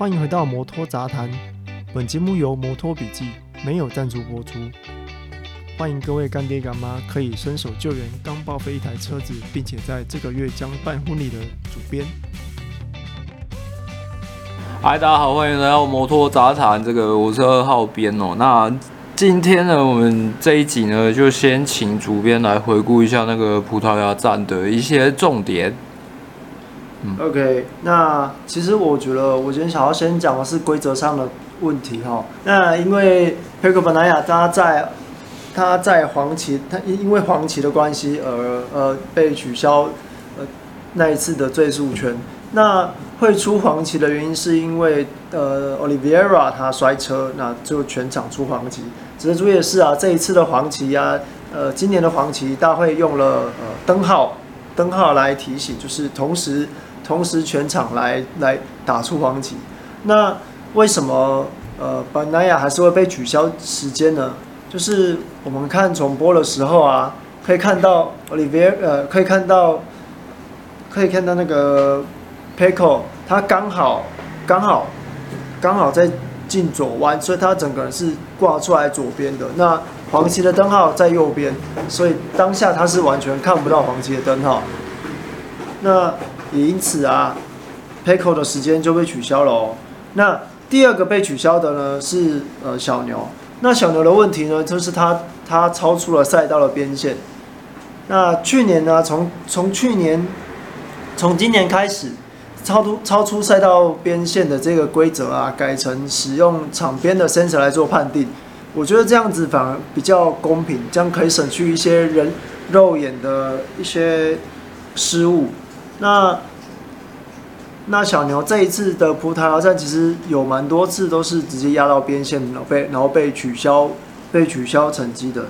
欢迎回到摩托杂谈，本节目由摩托笔记没有赞助播出。欢迎各位干爹干妈可以伸手救援刚报废一台车子，并且在这个月将办婚礼的主编。嗨，大家好，欢迎来到摩托杂谈，这个我是二号编哦。那今天呢，我们这一集呢，就先请主编来回顾一下那个葡萄牙站的一些重点。OK，那其实我觉得我今天想要先讲的是规则上的问题哈。那因为 Pecco Bagnaia 他在他在黄旗，他因为黄旗的关系而呃被取消呃那一次的最速圈。那会出黄旗的原因是因为呃 Olivera 他摔车，那就全场出黄旗。值得注意的是啊，这一次的黄旗啊，呃今年的黄旗大会用了呃灯号灯号来提醒，就是同时。同时全场来来打出黄旗，那为什么呃班纳亚还是会被取消时间呢？就是我们看重播的时候啊，可以看到 Olivier 呃可以看到可以看到那个 Pecco 他刚好刚好刚好在进左弯，所以他整个人是挂出来左边的。那黄旗的灯号在右边，所以当下他是完全看不到黄旗的灯号。那也因此啊，Pecco 的时间就被取消了哦。那第二个被取消的呢是呃小牛。那小牛的问题呢，就是他他超出了赛道的边线。那去年呢，从从去年从今年开始，超出超出赛道边线的这个规则啊，改成使用场边的 sensor 来做判定。我觉得这样子反而比较公平，这样可以省去一些人肉眼的一些失误。那那小牛这一次的葡萄牙站其实有蛮多次都是直接压到边线，然后被然后被取消被取消成绩的。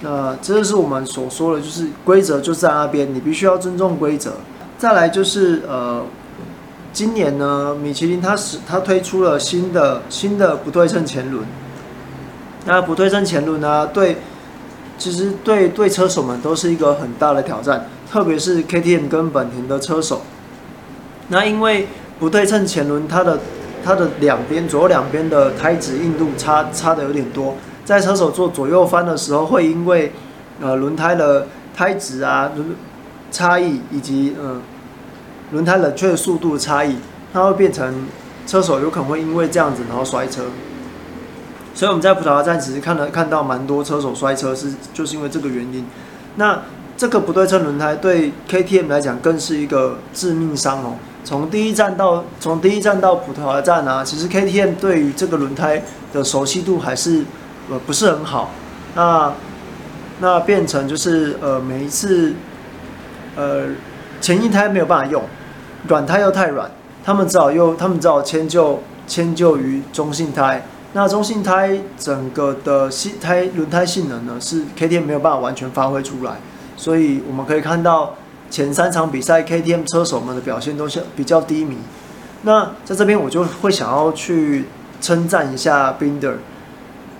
那这就是我们所说的，就是规则就在那边，你必须要尊重规则。再来就是呃，今年呢，米其林它是它推出了新的新的不对称前轮。那不对称前轮呢，对，其实对对车手们都是一个很大的挑战。特别是 KTM 跟本田的车手，那因为不对称前轮，它的它的两边左右两边的胎质硬度差差的有点多，在车手做左右翻的时候，会因为呃轮胎的胎质啊差异以及呃轮胎冷却速度差异，它会变成车手有可能会因为这样子然后摔车。所以我们在葡萄牙站其实看了看到蛮多车手摔车是就是因为这个原因。那这个不对称轮胎对 KTM 来讲更是一个致命伤哦。从第一站到从第一站到葡萄牙站啊，其实 KTM 对于这个轮胎的熟悉度还是呃不是很好。那那变成就是呃每一次呃前一胎没有办法用，软胎又太软，他们只好又他们只好迁就迁就于中性胎。那中性胎整个的性胎轮胎性能呢，是 KTM 没有办法完全发挥出来。所以我们可以看到前三场比赛，KTM 车手们的表现都是比较低迷。那在这边我就会想要去称赞一下 Binder。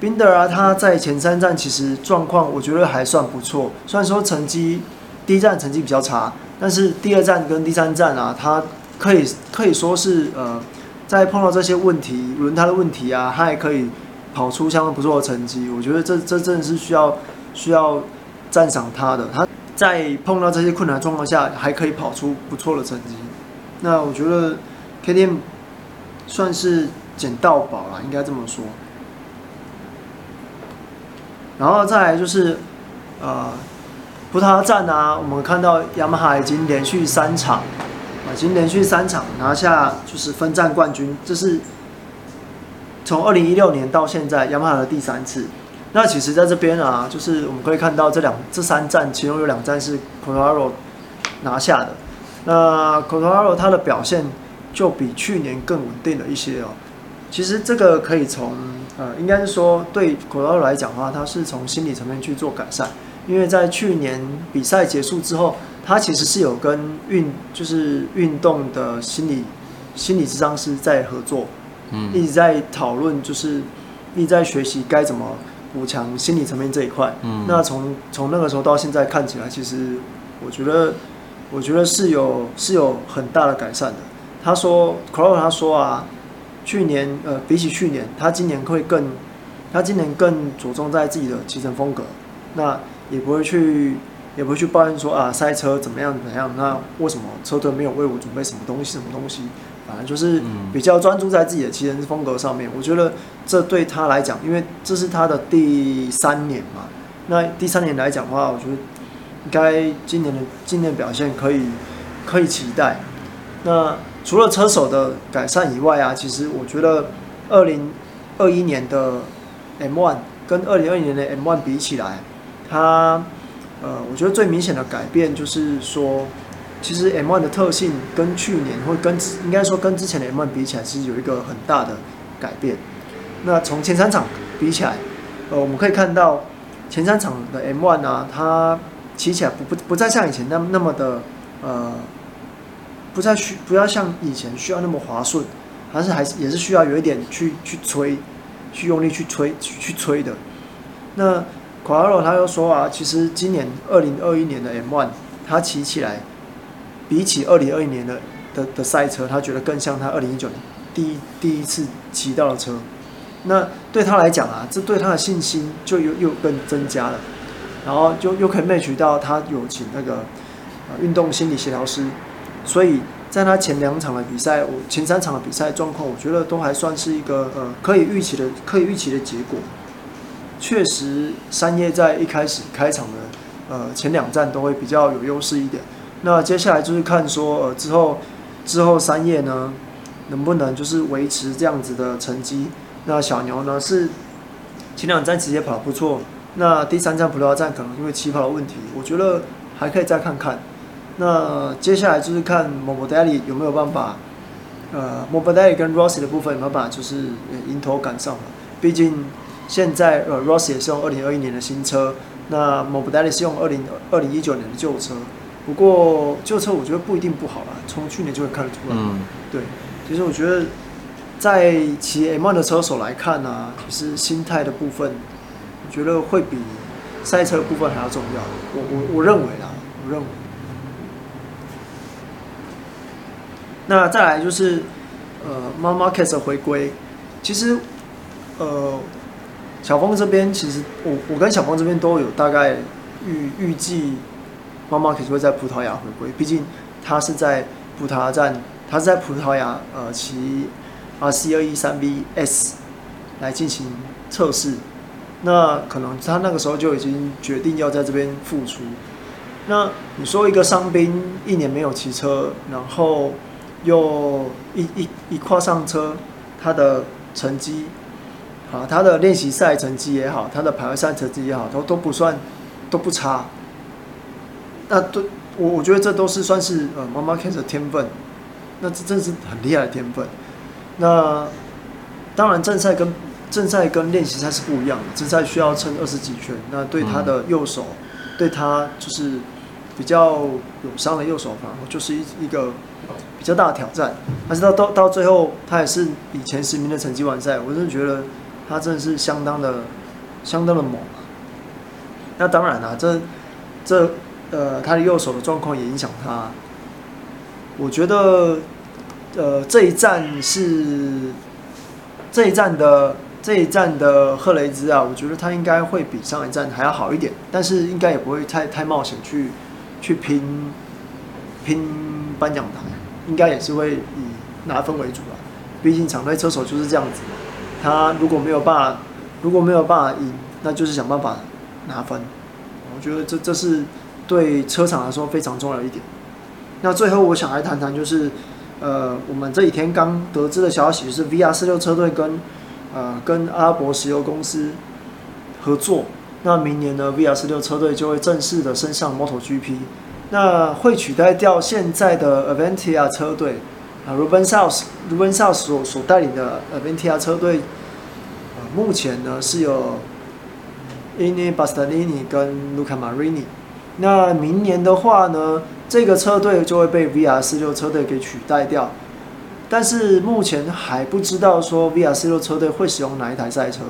Binder 啊，他在前三站其实状况我觉得还算不错。虽然说成绩第一站成绩比较差，但是第二站跟第三站啊，他可以可以说是呃，在碰到这些问题轮胎的问题啊，他还可以跑出相当不错的成绩。我觉得这这真的是需要需要赞赏他的他。在碰到这些困难状况下，还可以跑出不错的成绩，那我觉得 KTM 算是捡到宝了，应该这么说。然后再来就是，呃，葡萄牙站啊，我们看到雅马哈已经连续三场，啊，已经连续三场拿下就是分站冠军，这是从二零一六年到现在雅马哈的第三次。那其实，在这边啊，就是我们可以看到这两这三站，其中有两站是 Quartararo 拿下的。那 Quartararo 它的表现就比去年更稳定了一些哦。其实这个可以从呃，应该是说对 Quartararo 来讲的话，他是从心理层面去做改善。因为在去年比赛结束之后，他其实是有跟运就是运动的心理心理智商师在合作，嗯，一直在讨论，就是一直在学习该怎么。补强心理层面这一块，嗯，那从从那个时候到现在看起来，其实我觉得，我觉得是有是有很大的改善的。他说 Quartararo 他说啊，去年呃比起去年，他今年会更，他今年更着重在自己的骑乘风格，那也不会去也不会去抱怨说啊赛车怎么样怎么样，那为什么车队没有为我准备什么东西什么东西？反正就是比较专注在自己的骑人风格上面。我觉得这对他来讲，因为这是他的第三年嘛，那第三年来讲的话，我觉得应该今年的今年表现可以可以期待。那除了车手的改善以外啊，其实我觉得二零二一年的 M1 跟二零二一年的 M1 比起来，它呃，我觉得最明显的改变就是说，其实 M1 的特性跟去年或跟应该说跟之前的 M1 比起来，其实有一个很大的改变。那从前三场比起来，呃，我们可以看到前三场的 M1 啊，它骑起来不不不再像以前那那么的呃。不再需不要像以前需要那么滑顺，还是还是也是需要有一点去去吹，去用力去吹去去催的。那 q u a r o 他又说啊，其实今年二零二一年的 M1，他骑起来比起二零二一年的的的赛车，他觉得更像他二零一九年第一第一次骑到的车。那对他来讲啊，这对他的信心就又又更增加了，然后就又可以 match 到他有请那个呃运动心理协调师。所以在他前两场的比赛，我前三场的比赛状况，我觉得都还算是一个呃可以预期的可以预期的结果。确实，山叶在一开始开场的呃前两站都会比较有优势一点。那接下来就是看说呃之后之后山叶呢能不能就是维持这样子的成绩。那小牛呢是前两站直接跑不错，那第三站葡萄牙站可能因为起跑的问题，我觉得还可以再看看。那接下来就是看 Morbidelli 有没有办法，呃，Morbidelli 跟 Rossi 的部分有没有办法，就是迎头赶上。毕竟现在呃 Rossi 也是用二零二一年的新车，那 Morbidelli 是用二零二零一九年的旧车。不过旧车我觉得不一定不好啦，从去年就会看得出来。嗯，对，其实我觉得在骑 M1 的车手来看呢、啊，其实心态的部分，我觉得会比赛车的部分还要重要。我我我认为啦，我认为。那再来就是，呃，Marc Marquez 的回归。其实，呃，小峰这边其实我我跟小峰这边都有大概预预计，Marc Marquez 会在葡萄牙回归。毕竟他是在葡萄牙站，他是在葡萄牙呃骑 RC 二一三 VS 来进行测试。那可能他那个时候就已经决定要在这边复出。那你说一个伤兵一年没有骑车，然后。又一一一跨上车，他的成绩，啊，他的练习赛成绩也好，他的排位赛成绩也好，都都不算，都不差。那对我我觉得这都是算是呃，Marc Marquez 的天分，那这真是很厉害的天分。那当然正赛跟正赛跟练习赛是不一样的，正赛需要撑二十几圈，那对他的右手，嗯、对他就是比较有伤的右手，反而就是一一个。比较大的挑战，但是到到到最后，他也是以前十名的成绩完赛。我真的觉得他真的是相当的、相当的猛。那当然啦，这这呃，他的右手的状况也影响他。我觉得呃，这一站是这一站的这一站的赫雷兹啊，我觉得他应该会比上一站还要好一点，但是应该也不会太太冒险去去拼拼颁奖台。应该也是会以拿分为主吧，毕竟场内车手就是这样子。他如果没有办法，如果没有办法赢，那就是想办法拿分。我觉得这这是对车厂来说非常重要一点。那最后我想来谈谈，就是呃，我们这几天刚得知的消息，是 VR46 车队跟呃跟阿拉伯石油公司合作。那明年呢，VR46 车队就会正式的升上 MotoGP。那会取代掉现在的 Avantia 车队啊，Ruben South，Ruben South 所所带领的 Avantia 车队，呃，目前呢是有 Enea Bastianini 跟 Luca Marini。那明年的话呢，这个车队就会被 VR46 车队给取代掉。但是目前还不知道说 VR46 车队会使用哪一台赛车。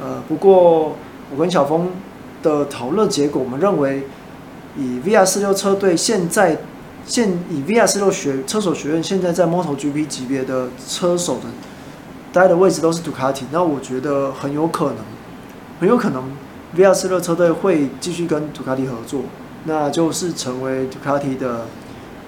呃，不过我跟小峰的讨论结果，我们认为。以 VR46 车队现在现以 VR46 学车手学院现在在 MotoGP 级别的车手的待的位置都是杜卡迪，那我觉得很有可能，很有可能 VR46 车队会继续跟杜卡迪合作，那就是成为杜卡迪的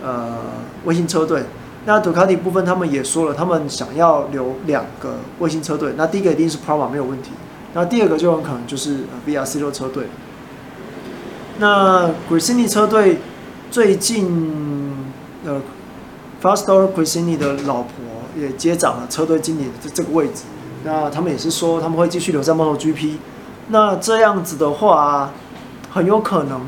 呃卫星车队。那杜卡迪部分他们也说了，他们想要留两个卫星车队，那第一个一定是 Prama 没有问题，那第二个就很可能就是 VR46 车队。那 Gresini 车队最近呃。Fausto Gresini 的老婆也接掌了车队经理的这个位置，那他们也是说他们会继续留在 MotoGP。那这样子的话，很有可能，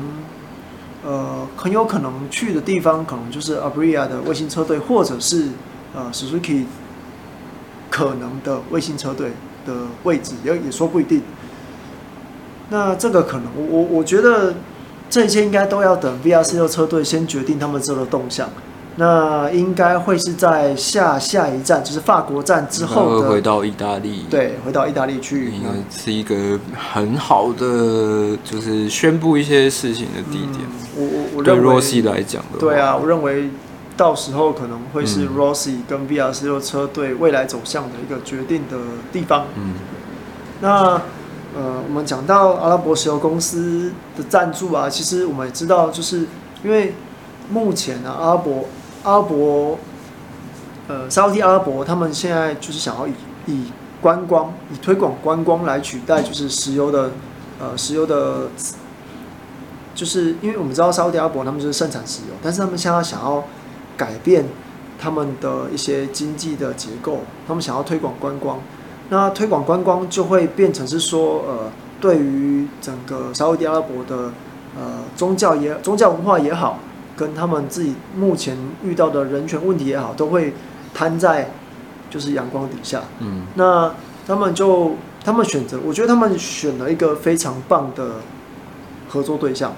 呃，很有可能去的地方可能就是 Abria 的卫星车队，或者是呃 Suzuki 可能的卫星车队的位置，也也说不一定。那这个可能，我我我觉得这一切应该都要等 VR46 车队先决定他们这个动向。那应该会是在下下一站，就是法国站之后的回到意大利。对，回到意大利去，应该是一个很好的，就是宣布一些事情的地点。嗯、我我我认为对 Rossi 来讲的，对啊，我认为到时候可能会是 Rossi 跟 VR46 车队未来走向的一个决定的地方。嗯，那呃，我们讲到阿拉伯石油公司的赞助啊，其实我们也知道，就是因为目前呢、啊，阿拉伯。阿拉伯，呃，沙乌地阿拉伯，他们现在就是想要以以观光、以推广观光来取代，就是石油的，呃，石油的，就是因为我们知道沙乌地阿拉伯他们就是盛产石油，但是他们现在想要改变他们的一些经济的结构，他们想要推广观光，那推广观光就会变成是说，呃，对于整个沙乌地阿拉伯的，呃，宗教也宗教文化也好。跟他们自己目前遇到的人权问题也好，都会摊在就是阳光底下。嗯，那他们就他们选择，我觉得他们选了一个非常棒的合作对象，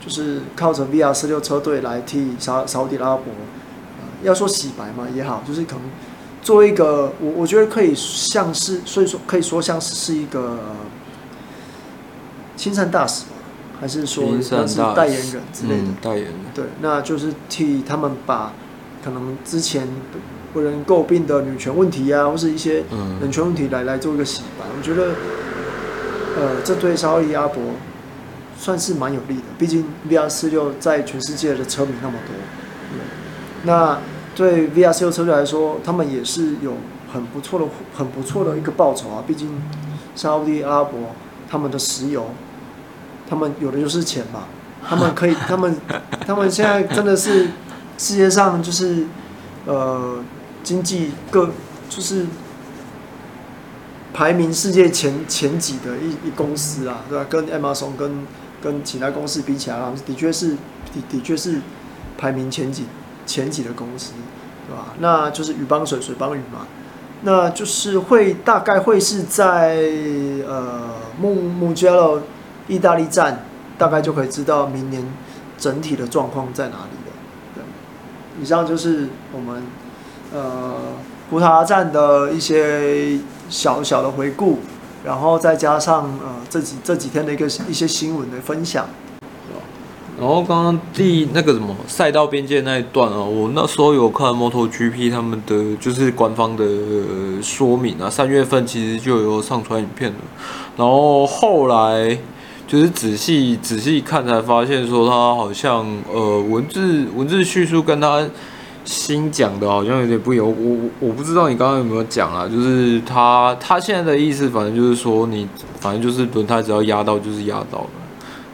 就是靠着 VR46 车队来替沙沙乌地阿拉伯，呃，要说洗白嘛也好，就是可能做一个我我觉得可以像是，所以说可以说像是是一个亲善大使。还是说他是代言人之类的，嗯、代言人对，那就是替他们把可能之前为人诟病的女权问题啊，或是一些人权问题来来做一个洗白。我觉得，呃，这对沙利阿拉伯算是蛮有利的，毕竟 VR 四六在全世界的车迷那么多。那对 VR 四六车队来说，他们也是有很不错的、很不错的一个报酬啊。毕竟沙乌地阿拉伯他们的石油。他们有的就是钱嘛，他们可以，他们，他们现在真的是世界上就是，呃，经济各就是排名世界前前几的一一公司啊，对吧？跟 Amazon 跟跟其他公司比起来，的确是的的确是排名前几前几的公司，对吧？那就是鱼帮水，水帮鱼嘛，那就是会大概会是在呃穆穆加洛。意大利站大概就可以知道明年整体的状况在哪里了。对，以上就是我们呃葡萄牙站的一些小小的回顾，然后再加上呃这几这几天的一个一些新闻的分享。然后刚刚第那个什么赛道边界那一段啊，我那时候有看 MotoGP 他们的就是官方的说明啊，三月份其实就有上传影片了，然后后来。就是仔细仔细看才发现，说他好像呃文字文字叙述跟他新讲的好像有点不一样。我我我不知道你刚刚有没有讲啊？就是他他现在的意思，反正就是说你反正就是轮胎只要压到就是压到了，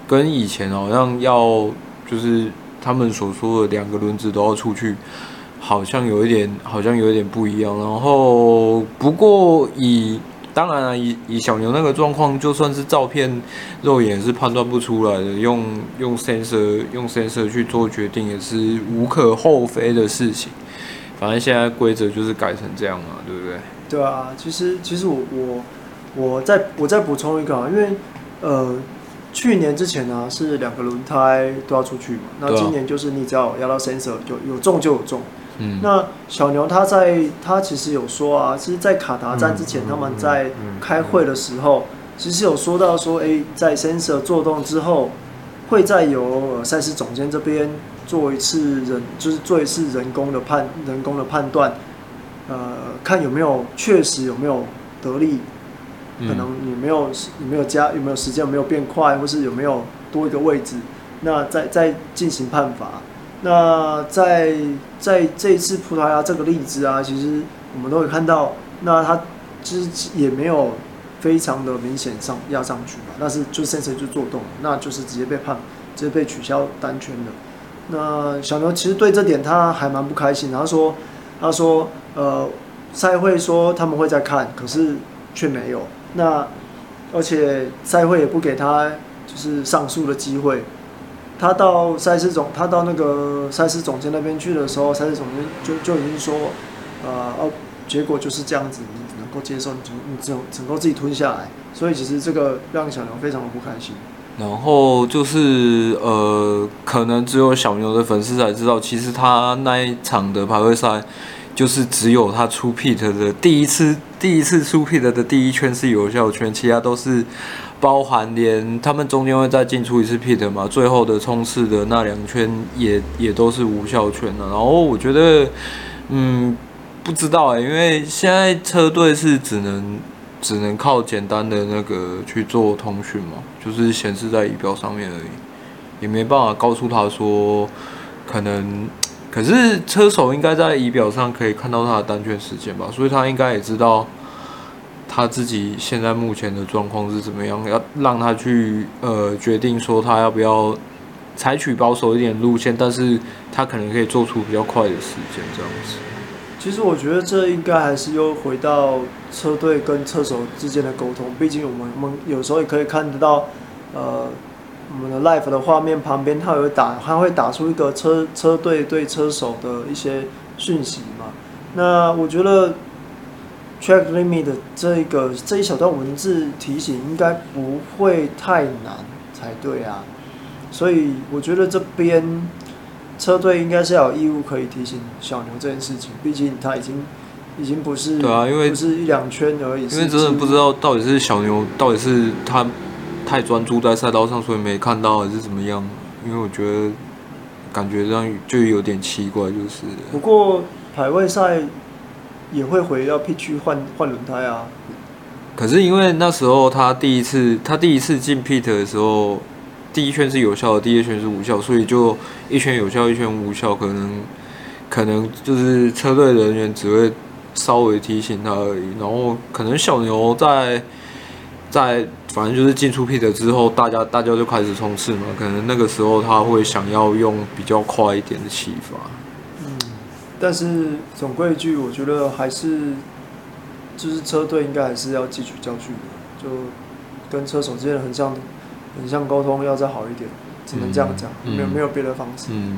跟以前好像要就是他们所说的两个轮子都要出去，好像有一点好像有一点不一样。然后不过以当然了，以以小牛那个状况，就算是照片肉眼是判断不出来的，用用 sensor 用 sensor 去做决定也是无可厚非的事情。反正现在规则就是改成这样嘛，对不对？对啊，其实其实我我我再我再补充一个啊，因为呃去年之前呢、啊、是两个轮胎都要出去嘛，那今年就是你只要压到 sensor 就有中就有中。嗯，那小牛他在他其实有说啊，其实，在卡达站之前，他们在开会的时候，其实有说到说，哎，在 sensor 做动之后，会再由赛事总监这边做一次人，就是做一次人工的判人工的判断，呃，看有没有确实有没有得力，嗯、可能你没有你没有加有没有时间有没有变快，或是有没有多一个位置，那再再进行判罚。那在在这一次葡萄牙这个例子啊，其实我们都有看到，那他其实也没有非常的明显上压上去嘛，但是就 sensor 就做动，那就是直接被判，直接被取消单圈的。那小牛其实对这点他还蛮不开心，他说他说呃赛会说他们会再看，可是却没有。那而且赛会也不给他就是上诉的机会。他到赛事总，他到那个赛事总监那边去的时候，赛事总监就就已经说，呃，哦，结果就是这样子，你只能够接受，你就你只只能够自己吞下来。所以其实这个让小牛非常的不开心。然后就是呃，可能只有小牛的粉丝才知道，其实他那一场的排位赛，就是只有他出 pit 的第一次，第一次出 pit 的第一圈是有效圈，其他都是。包含连他们中间会再进出一次 pit 嘛，最后的冲刺的那两圈也也都是无效圈的。然后我觉得，嗯，不知道哎、因为现在车队是只能只能靠简单的那个去做通讯嘛，就是显示在仪表上面而已，也没办法告诉他说可能，可是车手应该在仪表上可以看到他的单圈时间吧，所以他应该也知道。他自己现在目前的状况是怎么样？要让他去呃决定说他要不要采取保守一点路线，但是他可能可以做出比较快的时间这样子。其实我觉得这应该还是又回到车队跟车手之间的沟通。毕竟我们我们有时候也可以看得到，呃，我们的 live 的画面旁边，它有打，它会打出一个车车队对车手的一些讯息嘛。那我觉得。Track limit 的这个这一小段文字提醒应该不会太难才对啊，所以我觉得这边车队应该是要有义务可以提醒小牛这件事情，毕竟他已经已经不是对啊，因为不是一两圈而已，因为真的不知道到底是小牛到底是他太专注在赛道上，所以没看到还是怎么样，因为我觉得感觉这样就有点奇怪，就是不过排位赛。也会回到 Pit 区换换轮胎啊。可是因为那时候他第一次他第一次进 Pit 的时候，第一圈是有效的，第二圈是无效，所以就一圈有效，一圈无效，可能可能就是车队人员只会稍微提醒他而已。然后可能小牛在在反正就是进出 Pit 之后，大家大家就开始冲刺嘛。可能那个时候他会想要用比较快一点的骑法。但是总归一句，我觉得还是就是车队应该还是要汲取教训的，就跟车手之间的横向横向沟通要再好一点，只能这样讲，没有没有别的方式。嗯